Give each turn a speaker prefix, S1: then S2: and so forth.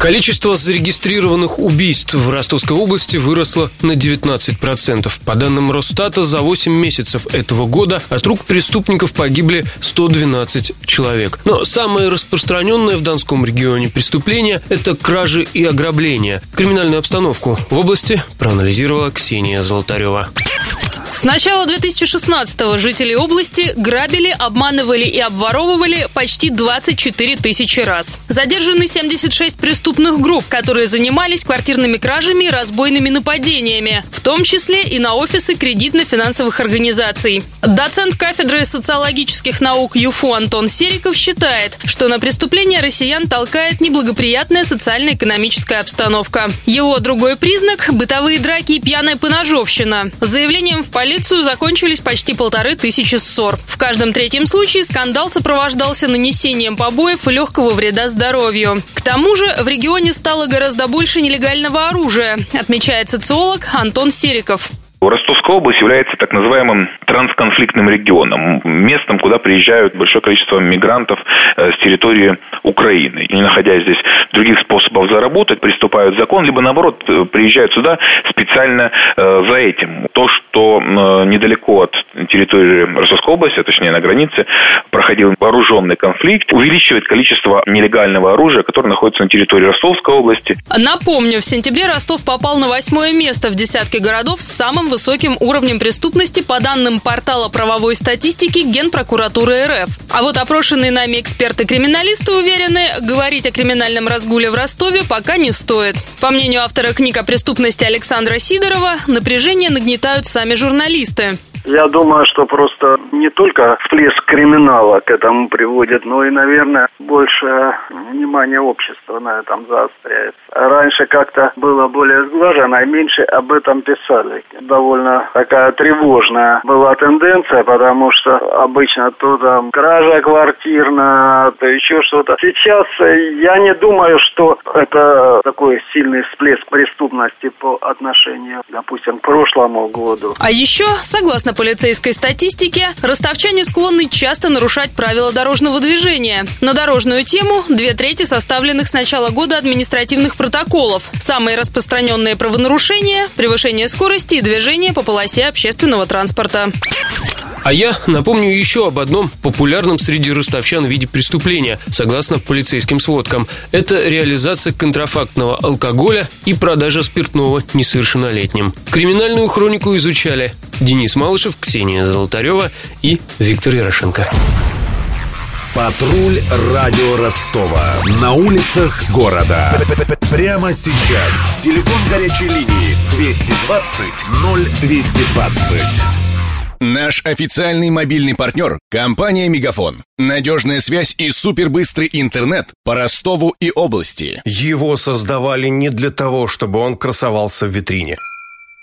S1: Количество зарегистрированных убийств в Ростовской области выросло на 19%. По данным Росстата, за 8 месяцев этого года от рук преступников погибли 112 человек. Но самое распространенное в Донском регионе преступление – это кражи и ограбления. Криминальную обстановку в области проанализировала Ксения Золотарева.
S2: С начала 2016-го жители области грабили, обманывали и обворовывали почти 24 тысячи раз. Задержаны 76 преступных групп, которые занимались квартирными кражами и разбойными нападениями, в том числе и на офисы кредитно-финансовых организаций. Доцент кафедры социологических наук ЮФУ Антон Сериков считает, что на преступления россиян толкает неблагоприятная социально-экономическая обстановка. Его другой признак – бытовые драки и пьяная поножовщина. Заявлением в полицию закончились почти полторы тысячи ссор. В каждом третьем случае скандал сопровождался нанесением побоев и легкого вреда здоровью. К тому же в регионе стало гораздо больше нелегального оружия, отмечает социолог Антон Сериков.
S3: Ростовская область является так называемым трансконфликтным регионом, местом, куда приезжают большое количество мигрантов э, с территории Украины. И не находя здесь других способов заработать, приступают закон, либо наоборот э, приезжают сюда специально э, за этим. То, что недалеко от территории Ростовской области, а точнее на границе, проходил вооруженный конфликт, увеличивает количество нелегального оружия, которое находится на территории Ростовской области.
S2: Напомню, в сентябре Ростов попал на восьмое место в десятке городов с самым высоким уровнем преступности по данным портала правовой статистики Генпрокуратуры РФ. А вот опрошенные нами эксперты-криминалисты уверены, говорить о криминальном разгуле в Ростове пока не стоит. По мнению автора книг о преступности Александра Сидорова, напряжение нагнетают сами журналисты.
S4: Я думаю, что просто не только всплеск криминала к этому приводит, но и, наверное, больше внимания общества на этом заостряется. Раньше как-то было более сглажено, и меньше об этом писали. Довольно такая тревожная была тенденция, потому что обычно то там кража квартирная, то еще что-то. Сейчас я не думаю, что это такой сильный всплеск преступности по отношению, допустим, к прошлому году.
S2: А еще, согласно Согласно полицейской статистике, ростовчане склонны часто нарушать правила дорожного движения. На дорожную тему две трети составленных с начала года административных протоколов. Самые распространенные правонарушения – превышение скорости и движение по полосе общественного транспорта.
S1: А я напомню еще об одном популярном среди ростовчан виде преступления, согласно полицейским сводкам. Это реализация контрафактного алкоголя и продажа спиртного несовершеннолетним. Криминальную хронику изучали Денис Малышев, Ксения Золотарева и Виктор Ярошенко.
S5: Патруль радио Ростова. На улицах города. Прямо сейчас. Телефон горячей линии 220 0220.
S6: Наш официальный мобильный партнер – компания «Мегафон». Надежная связь и супербыстрый интернет по Ростову и области.
S7: Его создавали не для того, чтобы он красовался в витрине.